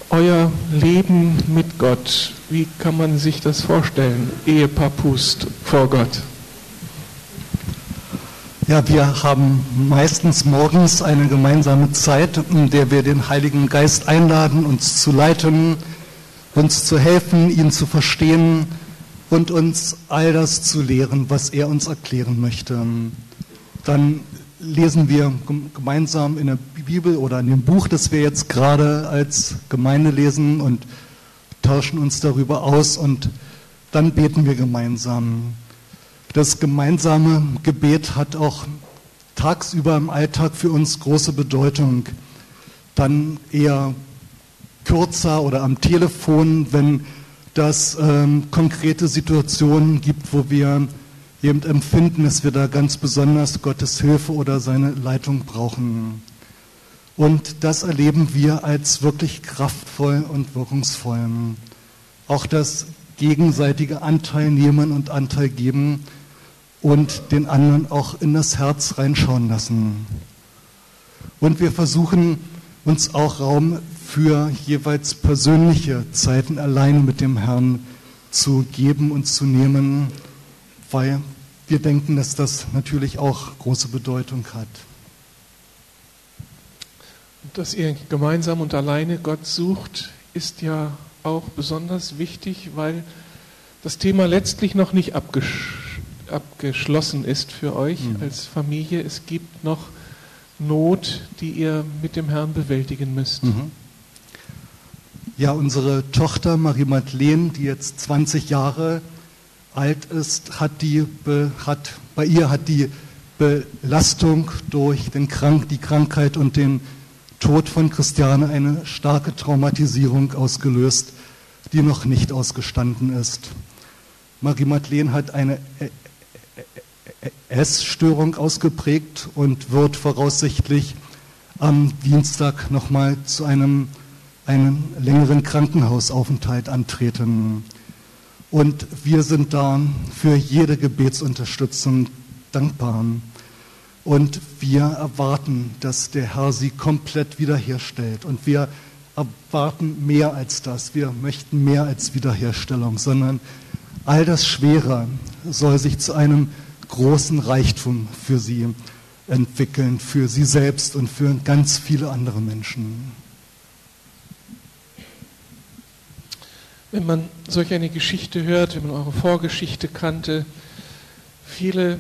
euer Leben mit Gott? Wie kann man sich das vorstellen, Ehepaar Pust vor Gott? Ja, wir haben meistens morgens eine gemeinsame Zeit, in der wir den Heiligen Geist einladen, uns zu leiten, uns zu helfen, ihn zu verstehen, und uns all das zu lehren, was er uns erklären möchte. Dann lesen wir gemeinsam in der Bibel oder in dem Buch, das wir jetzt gerade als Gemeinde lesen und tauschen uns darüber aus und dann beten wir gemeinsam. Das gemeinsame Gebet hat auch tagsüber im Alltag für uns große Bedeutung. Dann eher kürzer oder am Telefon, wenn das ähm, konkrete Situationen gibt, wo wir eben empfinden, dass wir da ganz besonders Gottes Hilfe oder seine Leitung brauchen. Und das erleben wir als wirklich kraftvoll und wirkungsvoll. Auch das gegenseitige Anteil nehmen und Anteil geben und den anderen auch in das Herz reinschauen lassen. Und wir versuchen uns auch Raum für jeweils persönliche Zeiten alleine mit dem Herrn zu geben und zu nehmen, weil wir denken, dass das natürlich auch große Bedeutung hat. Dass ihr gemeinsam und alleine Gott sucht, ist ja auch besonders wichtig, weil das Thema letztlich noch nicht abgesch abgeschlossen ist für euch mhm. als Familie. Es gibt noch Not, die ihr mit dem Herrn bewältigen müsst. Mhm. Ja, unsere Tochter Marie-Madeleine, die jetzt 20 Jahre alt ist, hat die, hat, bei ihr hat die Belastung durch den Krank, die Krankheit und den Tod von Christiane eine starke Traumatisierung ausgelöst, die noch nicht ausgestanden ist. Marie-Madeleine hat eine Essstörung ausgeprägt und wird voraussichtlich am Dienstag nochmal zu einem, einem längeren Krankenhausaufenthalt antreten. Und wir sind da für jede Gebetsunterstützung dankbar. Und wir erwarten, dass der Herr sie komplett wiederherstellt. Und wir erwarten mehr als das. Wir möchten mehr als Wiederherstellung, sondern all das Schwere soll sich zu einem großen Reichtum für sie entwickeln, für sie selbst und für ganz viele andere Menschen. Wenn man solch eine Geschichte hört, wenn man eure Vorgeschichte kannte, viele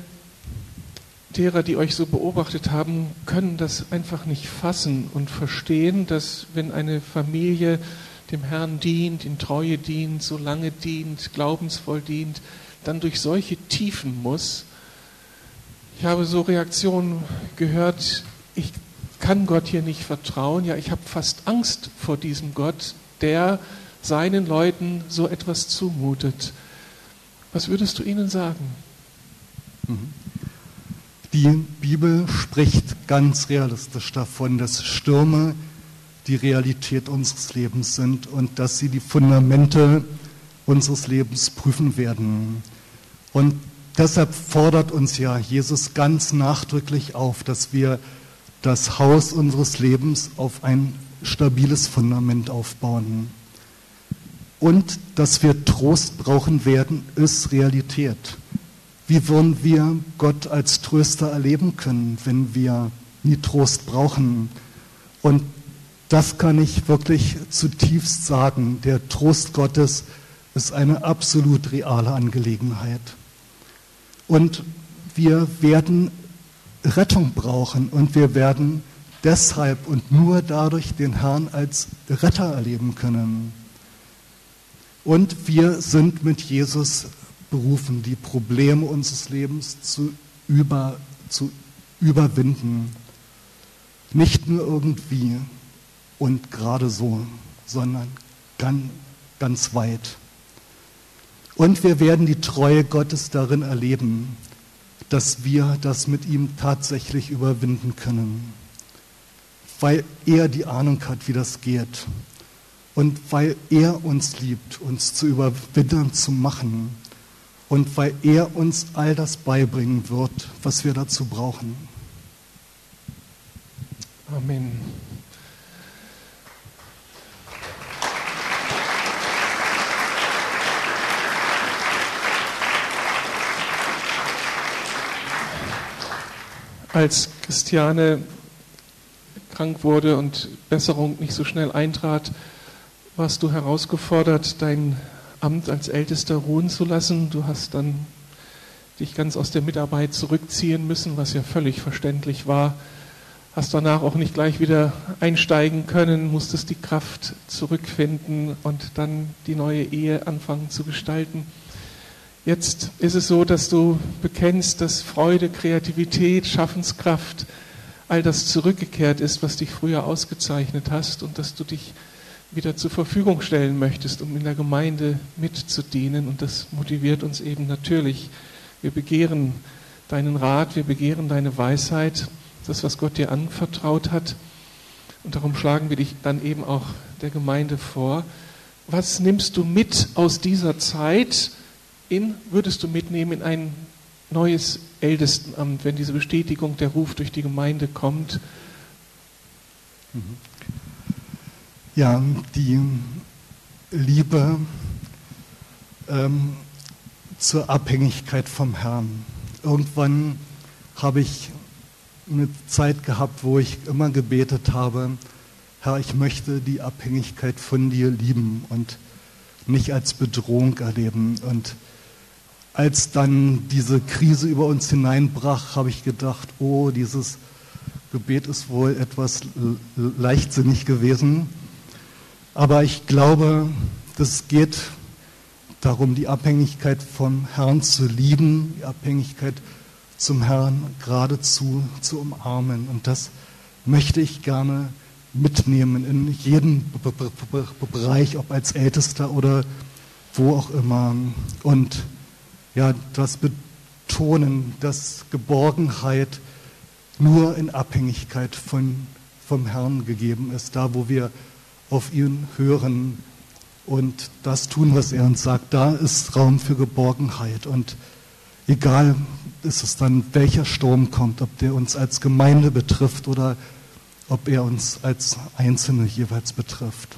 derer, die euch so beobachtet haben, können das einfach nicht fassen und verstehen, dass wenn eine Familie dem Herrn dient, in Treue dient, so lange dient, glaubensvoll dient, dann durch solche Tiefen muss. Ich habe so Reaktionen gehört, ich kann Gott hier nicht vertrauen, ja, ich habe fast Angst vor diesem Gott, der seinen Leuten so etwas zumutet. Was würdest du ihnen sagen? Mhm. Die Bibel spricht ganz realistisch davon, dass Stürme die Realität unseres Lebens sind und dass sie die Fundamente unseres Lebens prüfen werden. Und deshalb fordert uns ja Jesus ganz nachdrücklich auf, dass wir das Haus unseres Lebens auf ein stabiles Fundament aufbauen. Und dass wir Trost brauchen werden, ist Realität. Wie wollen wir Gott als Tröster erleben können, wenn wir nie Trost brauchen? Und das kann ich wirklich zutiefst sagen. Der Trost Gottes ist eine absolut reale Angelegenheit. Und wir werden Rettung brauchen und wir werden deshalb und nur dadurch den Herrn als Retter erleben können. Und wir sind mit Jesus berufen, die Probleme unseres Lebens zu, über, zu überwinden. Nicht nur irgendwie und gerade so, sondern ganz, ganz weit. Und wir werden die Treue Gottes darin erleben, dass wir das mit ihm tatsächlich überwinden können, weil er die Ahnung hat, wie das geht und weil er uns liebt, uns zu überwinden zu machen und weil er uns all das beibringen wird, was wir dazu brauchen. Amen. Als Christiane krank wurde und Besserung nicht so schnell eintrat, warst du herausgefordert, dein Amt als Ältester ruhen zu lassen. Du hast dann dich ganz aus der Mitarbeit zurückziehen müssen, was ja völlig verständlich war. Hast danach auch nicht gleich wieder einsteigen können, musstest die Kraft zurückfinden und dann die neue Ehe anfangen zu gestalten. Jetzt ist es so, dass du bekennst, dass Freude, Kreativität, Schaffenskraft, all das zurückgekehrt ist, was dich früher ausgezeichnet hast und dass du dich wieder zur Verfügung stellen möchtest, um in der Gemeinde mitzudienen. Und das motiviert uns eben natürlich. Wir begehren deinen Rat, wir begehren deine Weisheit, das, was Gott dir anvertraut hat. Und darum schlagen wir dich dann eben auch der Gemeinde vor. Was nimmst du mit aus dieser Zeit? In, würdest du mitnehmen in ein neues Ältestenamt, wenn diese Bestätigung, der Ruf durch die Gemeinde kommt? Mhm. Ja, die Liebe ähm, zur Abhängigkeit vom Herrn. Irgendwann habe ich eine Zeit gehabt, wo ich immer gebetet habe, Herr, ich möchte die Abhängigkeit von dir lieben und nicht als Bedrohung erleben. Und als dann diese Krise über uns hineinbrach, habe ich gedacht, oh, dieses Gebet ist wohl etwas leichtsinnig gewesen. Aber ich glaube, es geht darum, die Abhängigkeit vom Herrn zu lieben, die Abhängigkeit zum Herrn geradezu zu umarmen. Und das möchte ich gerne mitnehmen in jeden Bereich, ob als Ältester oder wo auch immer. Und ja, das betonen, dass Geborgenheit nur in Abhängigkeit von, vom Herrn gegeben ist, da wo wir auf ihn hören und das tun, was er uns sagt, da ist Raum für Geborgenheit. Und egal ist es dann, welcher Sturm kommt, ob der uns als Gemeinde betrifft oder ob er uns als Einzelne jeweils betrifft.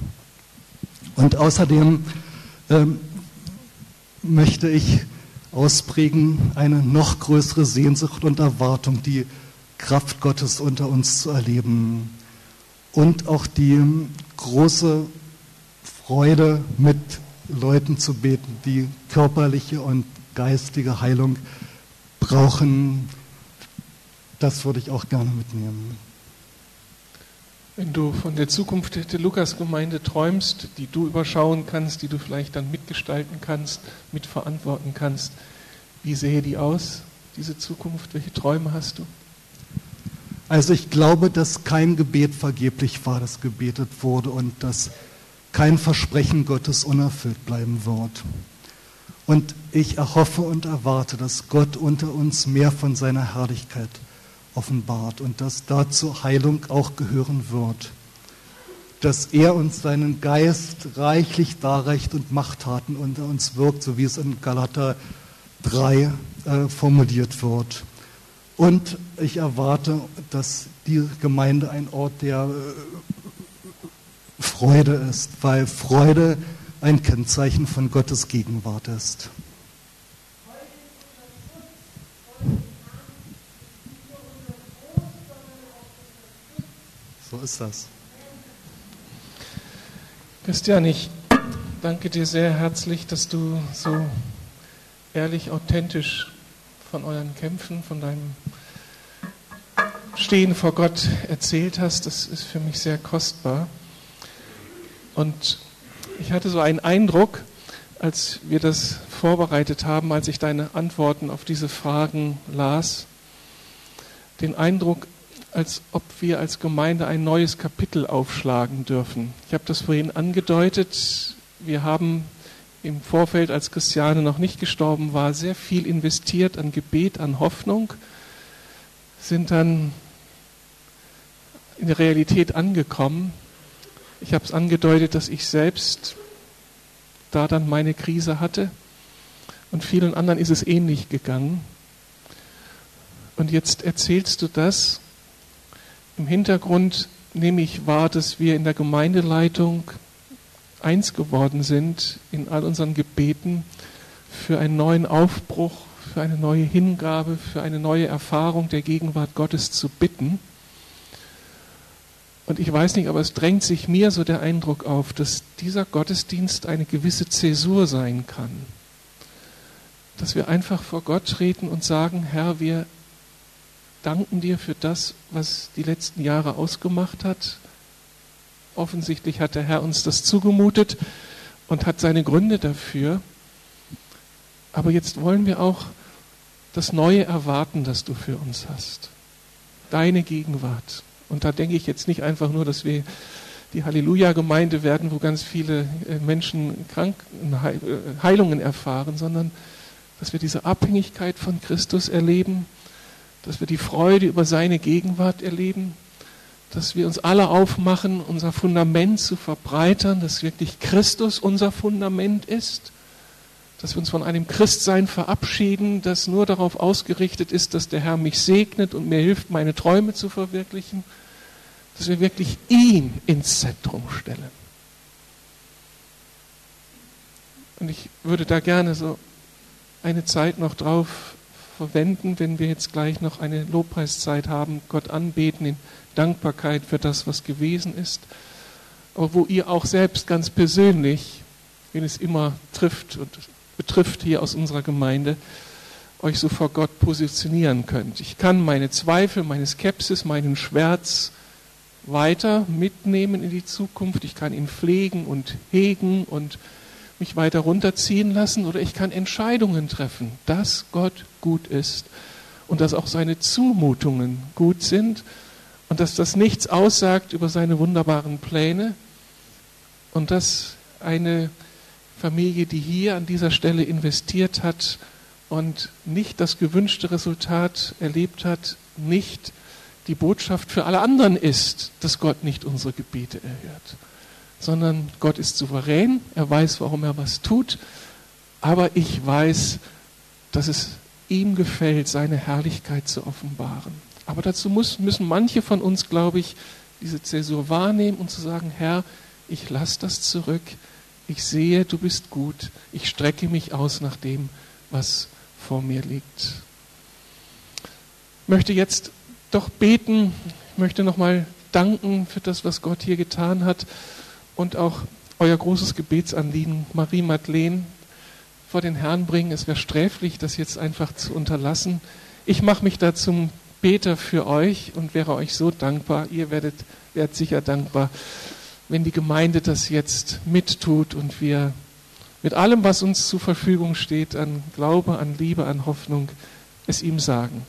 Und außerdem ähm, möchte ich ausprägen eine noch größere Sehnsucht und Erwartung, die Kraft Gottes unter uns zu erleben und auch die große Freude, mit Leuten zu beten, die körperliche und geistige Heilung brauchen. Das würde ich auch gerne mitnehmen. Wenn du von der Zukunft der Lukas-Gemeinde träumst, die du überschauen kannst, die du vielleicht dann mitgestalten kannst, mitverantworten kannst, wie sähe die aus, diese Zukunft? Welche Träume hast du? Also ich glaube, dass kein Gebet vergeblich war, das gebetet wurde und dass kein Versprechen Gottes unerfüllt bleiben wird. Und ich erhoffe und erwarte, dass Gott unter uns mehr von seiner Herrlichkeit offenbart und dass dazu Heilung auch gehören wird. Dass er uns seinen Geist reichlich darreicht und Machttaten unter uns wirkt, so wie es in Galater 3 äh, formuliert wird. Und ich erwarte, dass die Gemeinde ein Ort der äh, Freude ist, weil Freude ein Kennzeichen von Gottes Gegenwart ist. So ist das. Christian, ich danke dir sehr herzlich, dass du so ehrlich, authentisch von euren Kämpfen, von deinem Stehen vor Gott erzählt hast. Das ist für mich sehr kostbar. Und ich hatte so einen Eindruck, als wir das vorbereitet haben, als ich deine Antworten auf diese Fragen las, den Eindruck, als ob wir als Gemeinde ein neues Kapitel aufschlagen dürfen. Ich habe das vorhin angedeutet. Wir haben im Vorfeld, als Christiane noch nicht gestorben war, sehr viel investiert an Gebet, an Hoffnung, sind dann in der Realität angekommen. Ich habe es angedeutet, dass ich selbst da dann meine Krise hatte und vielen anderen ist es ähnlich gegangen. Und jetzt erzählst du das. Im Hintergrund nehme ich wahr, dass wir in der Gemeindeleitung eins geworden sind in all unseren Gebeten für einen neuen Aufbruch, für eine neue Hingabe, für eine neue Erfahrung der Gegenwart Gottes zu bitten. Und ich weiß nicht, aber es drängt sich mir so der Eindruck auf, dass dieser Gottesdienst eine gewisse Zäsur sein kann. Dass wir einfach vor Gott treten und sagen, Herr, wir danken dir für das, was die letzten Jahre ausgemacht hat, Offensichtlich hat der Herr uns das zugemutet und hat seine Gründe dafür. Aber jetzt wollen wir auch das Neue erwarten, das du für uns hast. Deine Gegenwart. Und da denke ich jetzt nicht einfach nur, dass wir die Halleluja-Gemeinde werden, wo ganz viele äh, Menschen Kranken, äh, Heilungen erfahren, sondern dass wir diese Abhängigkeit von Christus erleben, dass wir die Freude über seine Gegenwart erleben, dass wir uns alle aufmachen, unser Fundament zu verbreitern, dass wirklich Christus unser Fundament ist, dass wir uns von einem Christsein verabschieden, das nur darauf ausgerichtet ist, dass der Herr mich segnet und mir hilft, meine Träume zu verwirklichen, dass wir wirklich ihn ins Zentrum stellen. Und ich würde da gerne so eine Zeit noch drauf verwenden, wenn wir jetzt gleich noch eine Lobpreiszeit haben, Gott anbeten in Dankbarkeit für das, was gewesen ist, aber wo ihr auch selbst ganz persönlich, wenn es immer trifft und betrifft hier aus unserer Gemeinde, euch so vor Gott positionieren könnt. Ich kann meine Zweifel, meine Skepsis, meinen Schmerz weiter mitnehmen in die Zukunft. Ich kann ihn pflegen und hegen und mich weiter runterziehen lassen oder ich kann Entscheidungen treffen, dass Gott gut ist und dass auch seine Zumutungen gut sind und dass das nichts aussagt über seine wunderbaren Pläne und dass eine Familie, die hier an dieser Stelle investiert hat und nicht das gewünschte Resultat erlebt hat, nicht die Botschaft für alle anderen ist, dass Gott nicht unsere Gebete erhört sondern Gott ist souverän, er weiß, warum er was tut, aber ich weiß, dass es ihm gefällt, seine Herrlichkeit zu offenbaren. Aber dazu muss, müssen manche von uns, glaube ich, diese Zäsur wahrnehmen und zu sagen, Herr, ich lasse das zurück, ich sehe, du bist gut, ich strecke mich aus nach dem, was vor mir liegt. Ich möchte jetzt doch beten, ich möchte nochmal danken für das, was Gott hier getan hat und auch euer großes Gebetsanliegen, Marie Madeleine, vor den Herrn bringen. Es wäre sträflich, das jetzt einfach zu unterlassen. Ich mache mich da zum Beter für euch und wäre euch so dankbar. Ihr werdet, werdet sicher dankbar, wenn die Gemeinde das jetzt mittut und wir mit allem, was uns zur Verfügung steht, an Glaube, an Liebe, an Hoffnung, es ihm sagen.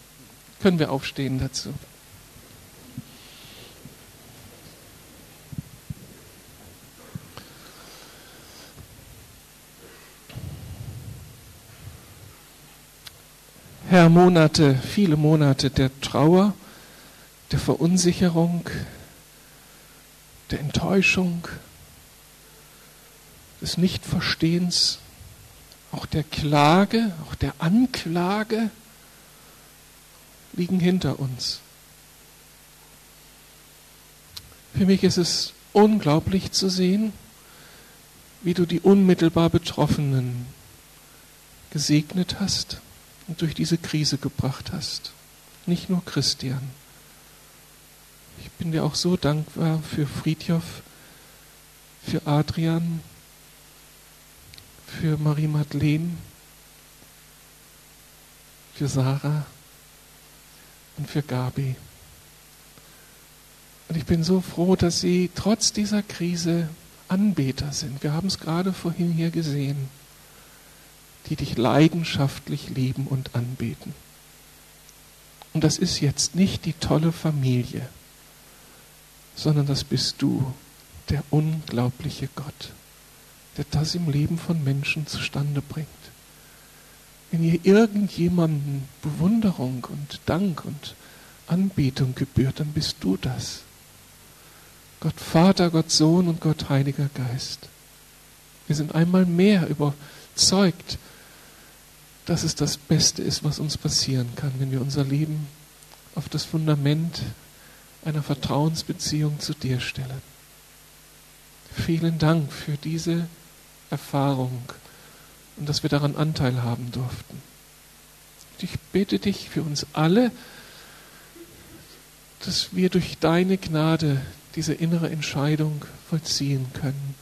Können wir aufstehen dazu? Herr, Monate, viele Monate der Trauer, der Verunsicherung, der Enttäuschung, des Nichtverstehens, auch der Klage, auch der Anklage liegen hinter uns. Für mich ist es unglaublich zu sehen, wie du die unmittelbar Betroffenen gesegnet hast und durch diese Krise gebracht hast. Nicht nur Christian. Ich bin dir auch so dankbar für Friedjof, für Adrian, für Marie-Madeleine, für Sarah und für Gabi. Und ich bin so froh, dass sie trotz dieser Krise Anbeter sind. Wir haben es gerade vorhin hier gesehen die dich leidenschaftlich lieben und anbeten. Und das ist jetzt nicht die tolle Familie, sondern das bist du, der unglaubliche Gott, der das im Leben von Menschen zustande bringt. Wenn ihr irgendjemanden Bewunderung und Dank und Anbetung gebührt, dann bist du das. Gott Vater, Gott Sohn und Gott Heiliger Geist. Wir sind einmal mehr überzeugt, dass es das Beste ist, was uns passieren kann, wenn wir unser Leben auf das Fundament einer Vertrauensbeziehung zu dir stellen. Vielen Dank für diese Erfahrung und dass wir daran Anteil haben durften. Ich bitte dich für uns alle, dass wir durch deine Gnade diese innere Entscheidung vollziehen können,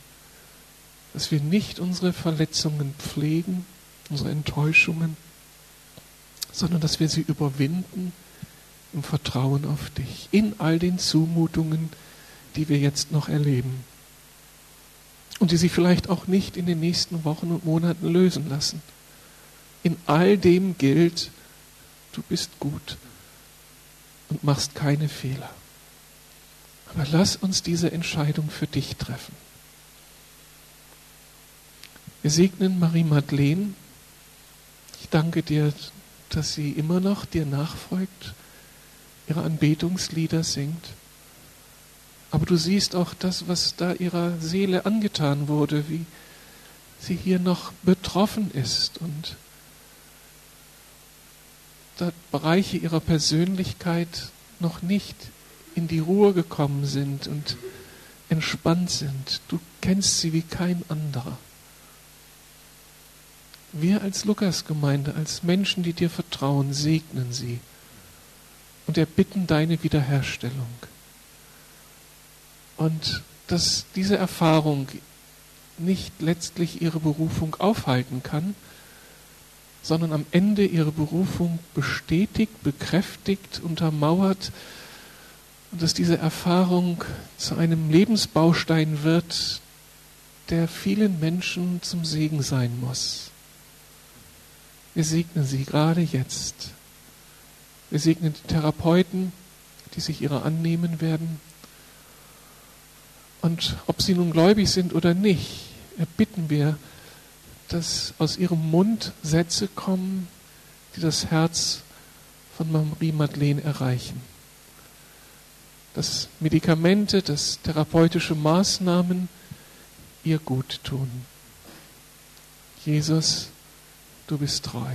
dass wir nicht unsere Verletzungen pflegen, unsere Enttäuschungen, sondern dass wir sie überwinden im Vertrauen auf dich, in all den Zumutungen, die wir jetzt noch erleben und die sich vielleicht auch nicht in den nächsten Wochen und Monaten lösen lassen. In all dem gilt, du bist gut und machst keine Fehler. Aber lass uns diese Entscheidung für dich treffen. Wir segnen Marie Madeleine. Ich danke dir, dass sie immer noch dir nachfolgt, ihre Anbetungslieder singt. Aber du siehst auch das, was da ihrer Seele angetan wurde, wie sie hier noch betroffen ist und da Bereiche ihrer Persönlichkeit noch nicht in die Ruhe gekommen sind und entspannt sind. Du kennst sie wie kein anderer. Wir als Lukasgemeinde, als Menschen, die dir vertrauen, segnen sie und erbitten deine Wiederherstellung. Und dass diese Erfahrung nicht letztlich ihre Berufung aufhalten kann, sondern am Ende ihre Berufung bestätigt, bekräftigt, untermauert und dass diese Erfahrung zu einem Lebensbaustein wird, der vielen Menschen zum Segen sein muss. Wir segnen sie gerade jetzt. Wir segnen die Therapeuten, die sich ihrer annehmen werden. Und ob sie nun gläubig sind oder nicht, erbitten wir, dass aus ihrem Mund Sätze kommen, die das Herz von Marie Madeleine erreichen. Dass Medikamente, dass therapeutische Maßnahmen ihr gut tun. Jesus, du bist treu.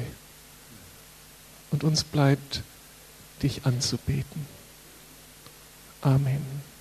Und uns bleibt, dich anzubeten. Amen.